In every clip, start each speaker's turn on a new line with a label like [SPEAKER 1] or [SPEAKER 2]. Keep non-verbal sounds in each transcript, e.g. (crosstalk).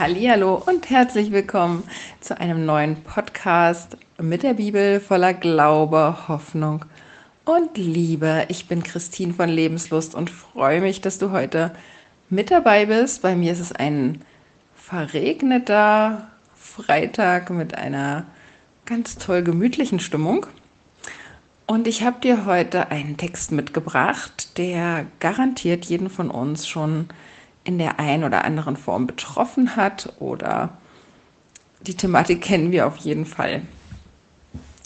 [SPEAKER 1] Hallo und herzlich willkommen zu einem neuen Podcast mit der Bibel voller Glaube, Hoffnung und Liebe. Ich bin Christine von Lebenslust und freue mich, dass du heute mit dabei bist. Bei mir ist es ein verregneter Freitag mit einer ganz toll gemütlichen Stimmung. Und ich habe dir heute einen Text mitgebracht, der garantiert jeden von uns schon in der einen oder anderen Form betroffen hat oder die Thematik kennen wir auf jeden Fall.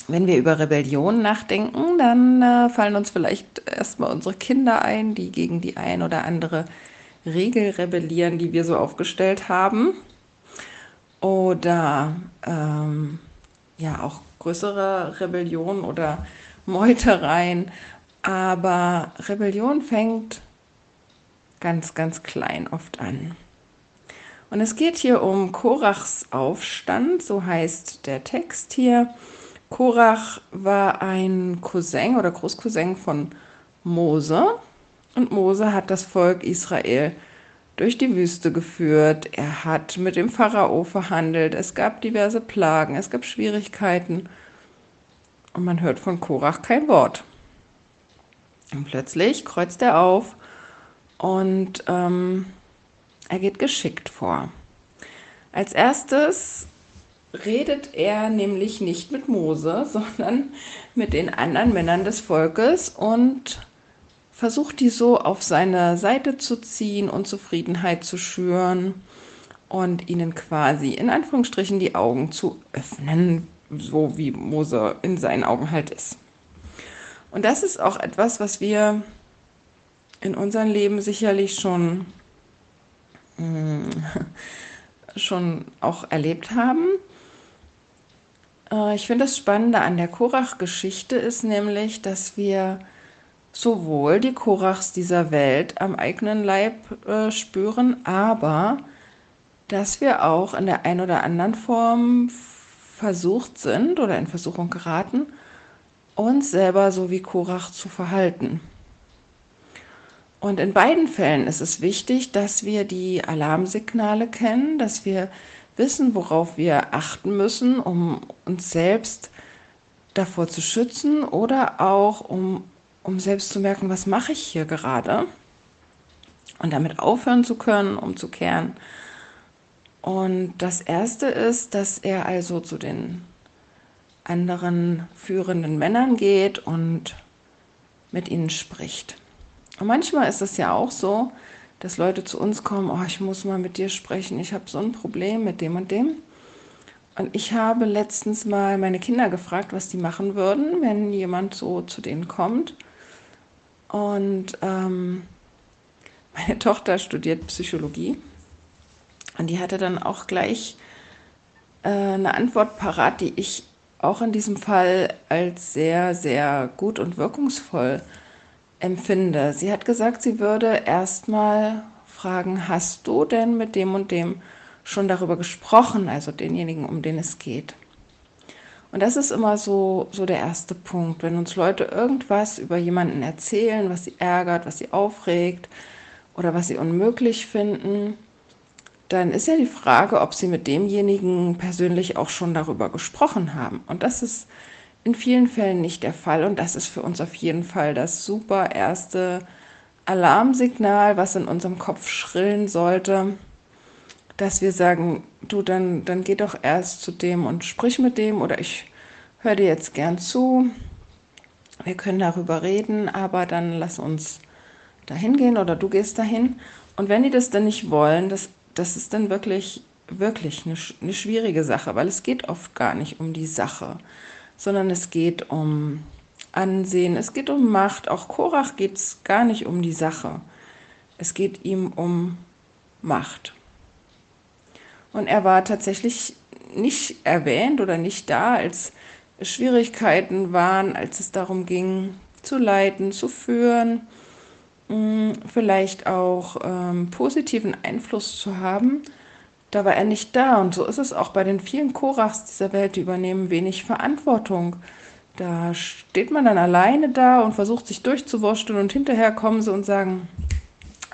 [SPEAKER 1] Wenn wir über Rebellion nachdenken, dann äh, fallen uns vielleicht erstmal unsere Kinder ein, die gegen die ein oder andere Regel rebellieren, die wir so aufgestellt haben. Oder ähm, ja, auch größere Rebellionen oder Meutereien. Aber Rebellion fängt ganz, ganz klein oft an. Und es geht hier um Korachs Aufstand, so heißt der Text hier. Korach war ein Cousin oder Großcousin von Mose und Mose hat das Volk Israel durch die Wüste geführt. Er hat mit dem Pharao verhandelt. Es gab diverse Plagen, es gab Schwierigkeiten und man hört von Korach kein Wort. Und plötzlich kreuzt er auf und ähm, er geht geschickt vor. Als erstes redet er nämlich nicht mit Mose, (laughs) sondern mit den anderen Männern des Volkes und versucht die so auf seine Seite zu ziehen und Zufriedenheit zu schüren und ihnen quasi in Anführungsstrichen die Augen zu öffnen, so wie Mose in seinen Augen halt ist. Und das ist auch etwas, was wir in unserem Leben sicherlich schon, äh, schon auch erlebt haben. Äh, ich finde das Spannende an der Korach-Geschichte ist nämlich, dass wir sowohl die Korachs dieser Welt am eigenen Leib äh, spüren, aber dass wir auch in der einen oder anderen Form versucht sind oder in Versuchung geraten, uns selber so wie Korach zu verhalten. Und in beiden Fällen ist es wichtig, dass wir die Alarmsignale kennen, dass wir wissen, worauf wir achten müssen, um uns selbst davor zu schützen oder auch um, um selbst zu merken, was mache ich hier gerade und damit aufhören zu können, umzukehren. Und das Erste ist, dass er also zu den anderen führenden Männern geht und mit ihnen spricht. Und manchmal ist es ja auch so, dass Leute zu uns kommen, oh, ich muss mal mit dir sprechen, ich habe so ein Problem mit dem und dem. Und ich habe letztens mal meine Kinder gefragt, was die machen würden, wenn jemand so zu denen kommt. Und ähm, meine (laughs) Tochter studiert Psychologie und die hatte dann auch gleich äh, eine Antwort parat, die ich auch in diesem Fall als sehr, sehr gut und wirkungsvoll empfinde. Sie hat gesagt, sie würde erstmal fragen, hast du denn mit dem und dem schon darüber gesprochen, also denjenigen, um den es geht? Und das ist immer so, so der erste Punkt. Wenn uns Leute irgendwas über jemanden erzählen, was sie ärgert, was sie aufregt oder was sie unmöglich finden, dann ist ja die Frage, ob sie mit demjenigen persönlich auch schon darüber gesprochen haben. Und das ist in vielen Fällen nicht der Fall und das ist für uns auf jeden Fall das super erste Alarmsignal, was in unserem Kopf schrillen sollte, dass wir sagen, du, dann, dann geh doch erst zu dem und sprich mit dem oder ich höre dir jetzt gern zu. Wir können darüber reden, aber dann lass uns dahin gehen oder du gehst dahin. Und wenn die das dann nicht wollen, das, das ist dann wirklich, wirklich eine, eine schwierige Sache, weil es geht oft gar nicht um die Sache, sondern es geht um Ansehen, es geht um Macht. Auch Korach geht es gar nicht um die Sache. Es geht ihm um Macht. Und er war tatsächlich nicht erwähnt oder nicht da, als Schwierigkeiten waren, als es darum ging, zu leiten, zu führen, mm, vielleicht auch ähm, positiven Einfluss zu haben da war er nicht da. Und so ist es auch bei den vielen Korachs dieser Welt, die übernehmen wenig Verantwortung. Da steht man dann alleine da und versucht sich durchzuwursteln und hinterher kommen sie und sagen,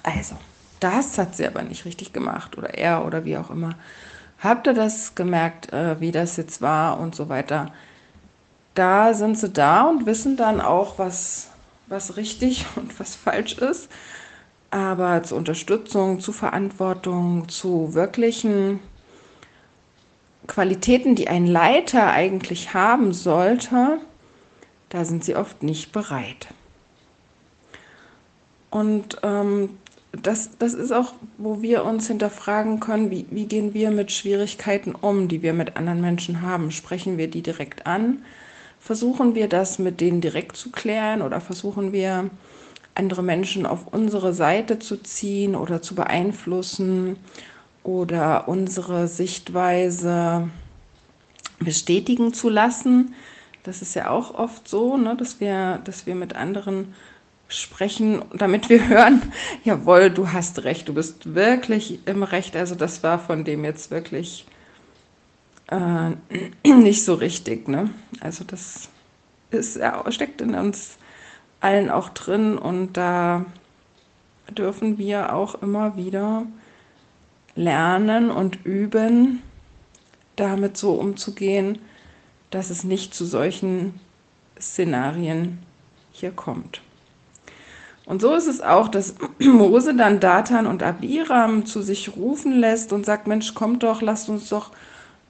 [SPEAKER 1] also, das hat sie aber nicht richtig gemacht oder er oder wie auch immer. Habt ihr das gemerkt, äh, wie das jetzt war und so weiter? Da sind sie da und wissen dann auch, was, was richtig (laughs) und was falsch ist. Aber zur Unterstützung, zu Verantwortung, zu wirklichen Qualitäten, die ein Leiter eigentlich haben sollte, da sind sie oft nicht bereit. Und ähm, das, das ist auch, wo wir uns hinterfragen können, wie, wie gehen wir mit Schwierigkeiten um, die wir mit anderen Menschen haben. Sprechen wir die direkt an? Versuchen wir das mit denen direkt zu klären oder versuchen wir andere Menschen auf unsere Seite zu ziehen oder zu beeinflussen oder unsere Sichtweise bestätigen zu lassen? Das ist ja auch oft so, ne, dass, wir, dass wir mit anderen sprechen, damit wir (laughs) hören, jawohl, du hast recht, du bist wirklich im Recht. Also das war von dem jetzt wirklich äh, (clears throat) nicht so richtig. Ne? Also das ist, steckt in uns allen auch drin und da dürfen wir auch immer wieder lernen und üben, damit so umzugehen, dass es nicht zu solchen Szenarien hier kommt. Und so ist es auch, dass (clears throat) Mose dann Datan und Abiram zu sich rufen lässt und sagt, Mensch, kommt doch, lasst uns doch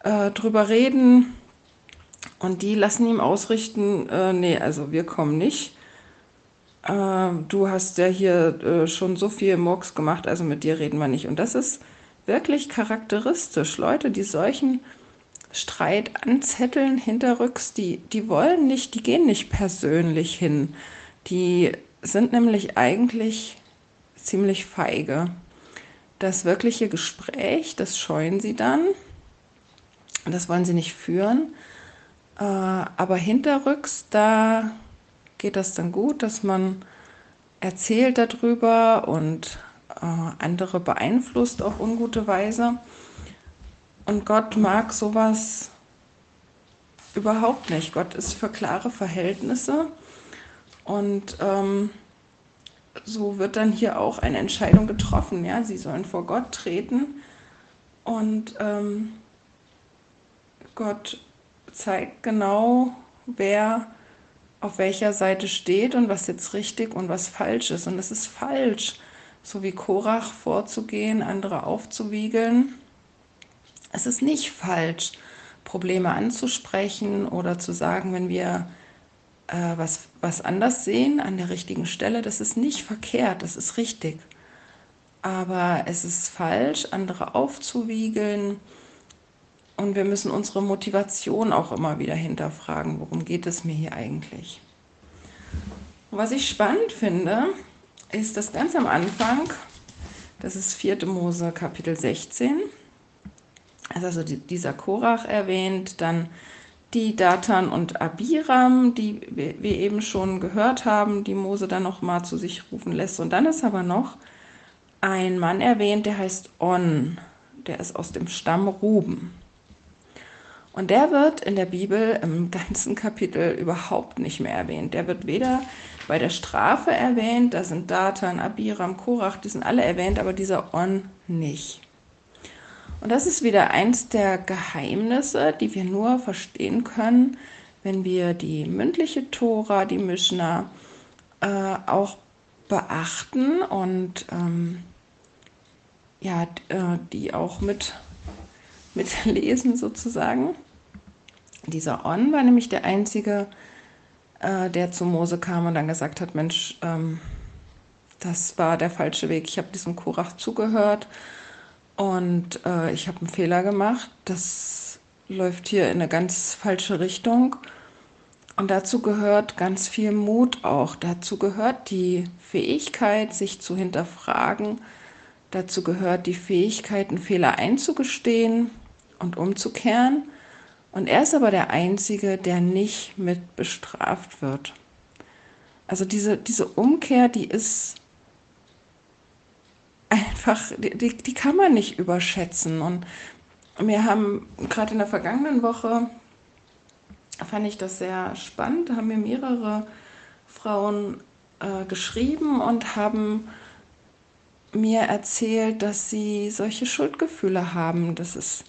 [SPEAKER 1] äh, drüber reden. Und die lassen ihm ausrichten, äh, nee, also wir kommen nicht. Äh, du hast ja hier äh, schon so viel Murks gemacht, also mit dir reden wir nicht. Und das ist wirklich charakteristisch. Leute, die solchen Streit anzetteln hinterrücks, die, die wollen nicht, die gehen nicht persönlich hin. Die sind nämlich eigentlich ziemlich feige. Das wirkliche Gespräch, das scheuen sie dann. Das wollen sie nicht führen. Äh, aber hinterrücks, da geht das dann gut, dass man erzählt darüber und äh, andere beeinflusst auf ungute Weise. Und Gott mag sowas überhaupt nicht. Gott ist für klare Verhältnisse und ähm, so wird dann hier auch eine Entscheidung getroffen. Ja? Sie sollen vor Gott treten und ähm, Gott zeigt genau, wer auf welcher Seite steht und was jetzt richtig und was falsch ist. Und es ist falsch, so wie Korach vorzugehen, andere aufzuwiegeln. Es ist nicht falsch, Probleme anzusprechen oder zu sagen, wenn wir äh, was, was anders sehen an der richtigen Stelle. Das ist nicht verkehrt, das ist richtig. Aber es ist falsch, andere aufzuwiegeln. Und wir müssen unsere Motivation auch immer wieder hinterfragen. Worum geht es mir hier eigentlich? Was ich spannend finde, ist, dass ganz am Anfang, das ist 4. Mose Kapitel 16, also dieser Korach erwähnt, dann die Datan und Abiram, die wir eben schon gehört haben, die Mose dann noch mal zu sich rufen lässt. Und dann ist aber noch ein Mann erwähnt, der heißt On, der ist aus dem Stamm Ruben. Und der wird in der Bibel im (laughs) ganzen Kapitel überhaupt nicht mehr erwähnt. Der wird weder bei der Strafe erwähnt, da sind Datan, Abiram, Korach, die sind alle erwähnt, aber dieser On nicht. Und das ist wieder eins der Geheimnisse, die wir nur verstehen können, wenn wir die mündliche Tora, die Mishnah, äh, auch beachten und ähm, ja, äh, die auch mit, mit (laughs) lesen sozusagen. Dieser On war nämlich der einzige, äh, der zu Mose kam und dann gesagt hat, Mensch, ähm, das war der falsche Weg. Ich habe diesem Korach zugehört und äh, ich habe einen Fehler gemacht. Das läuft hier in eine ganz falsche Richtung. Und dazu gehört ganz viel Mut auch. Dazu gehört die Fähigkeit, sich zu hinterfragen. Dazu gehört die Fähigkeit, einen Fehler einzugestehen und umzukehren. Und er ist aber der Einzige, der nicht mit bestraft wird. Also diese, diese Umkehr, die ist einfach, die, die kann man nicht überschätzen. Und wir haben gerade in der vergangenen Woche, fand ich das sehr spannend, haben mir mehrere Frauen äh, geschrieben und haben mir erzählt, dass sie solche Schuldgefühle haben, dass es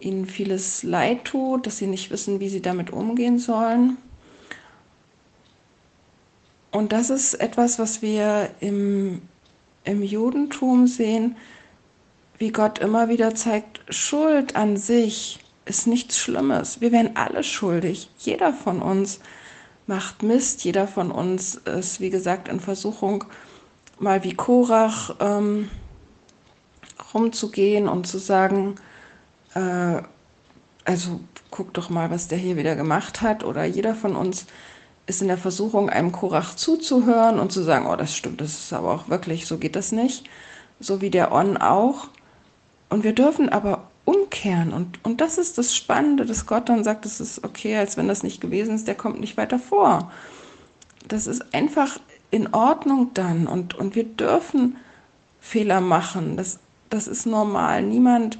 [SPEAKER 1] ihnen vieles leid tut, dass sie nicht wissen, wie sie damit umgehen sollen. Und das ist etwas, was wir im, im Judentum sehen, wie Gott immer wieder zeigt, Schuld an sich ist nichts Schlimmes. Wir werden alle schuldig. Jeder von uns macht Mist. Jeder von uns ist, wie gesagt, in Versuchung, mal wie Korach ähm, rumzugehen und zu sagen, äh, also guck doch mal, was der hier wieder gemacht hat. Oder jeder von uns ist in der Versuchung, einem Korach zuzuhören und zu sagen, oh, das stimmt, das ist aber auch wirklich, so geht das nicht. So wie der On auch. Und wir dürfen aber umkehren. Und, und das ist das Spannende, dass Gott dann sagt, es ist okay, als wenn das nicht gewesen ist, der kommt nicht weiter vor. Das ist einfach in Ordnung dann. Und, und wir dürfen Fehler machen. Das, das ist normal. Niemand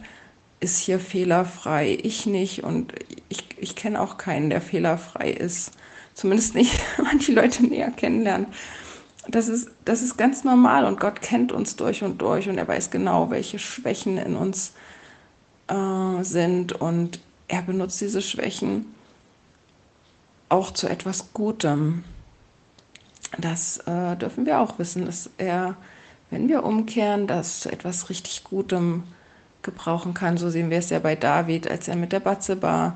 [SPEAKER 1] ist hier fehlerfrei. Ich nicht. Und ich, ich kenne auch keinen, der fehlerfrei ist. Zumindest nicht, (laughs) wenn man die Leute näher kennenlernt. Das ist, das ist ganz normal und Gott kennt uns durch und durch und er weiß genau, welche Schwächen in uns äh, sind und er benutzt diese Schwächen auch zu etwas Gutem. Das äh, dürfen wir auch wissen, dass er, wenn wir umkehren, das zu etwas richtig Gutem gebrauchen kann. So sehen wir es ja bei David, als er mit der Batzeba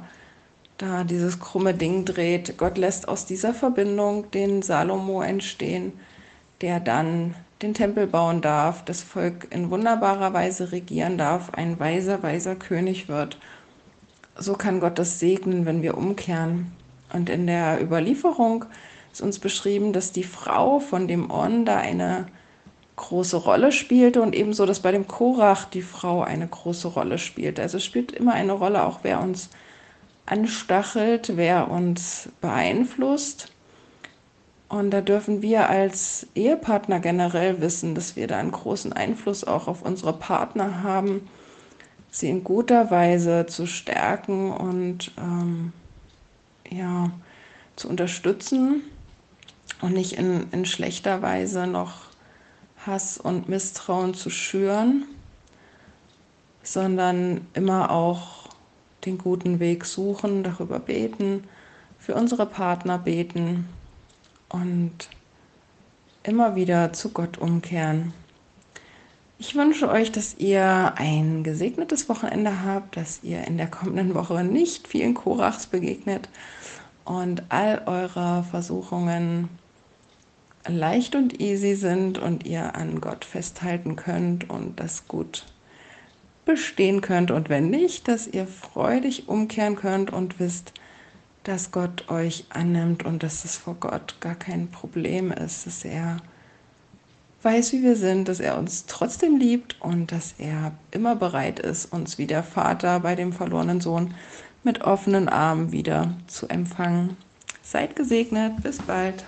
[SPEAKER 1] da dieses krumme Ding dreht. Gott lässt aus dieser Verbindung den Salomo entstehen, der dann den Tempel bauen darf, das Volk in wunderbarer Weise regieren darf, ein weiser, weiser König wird. So kann Gott das segnen, wenn wir umkehren. Und in der Überlieferung ist uns beschrieben, dass die Frau von dem On da eine große Rolle spielte und ebenso, dass bei dem Korach die Frau eine große Rolle spielt. Also es spielt immer eine Rolle, auch wer uns anstachelt, wer uns beeinflusst. Und da dürfen wir als Ehepartner generell wissen, dass wir da einen großen Einfluss auch auf unsere Partner haben, sie in guter Weise zu stärken und ähm, ja, zu unterstützen und nicht in, in schlechter Weise noch Hass und Misstrauen zu schüren, sondern immer auch den guten Weg suchen, darüber beten, für unsere Partner beten und immer wieder zu Gott umkehren. Ich wünsche euch, dass ihr ein gesegnetes Wochenende habt, dass ihr in der kommenden Woche nicht vielen Korachs begegnet und all eure Versuchungen leicht und easy sind und ihr an Gott festhalten könnt und das gut bestehen könnt und wenn nicht, dass ihr freudig umkehren könnt und wisst, dass Gott euch annimmt und dass es vor Gott gar kein Problem ist, dass er weiß, wie wir sind, dass er uns trotzdem liebt und dass er immer bereit ist, uns wie der Vater bei dem verlorenen Sohn mit offenen Armen wieder zu empfangen. Seid gesegnet, bis bald.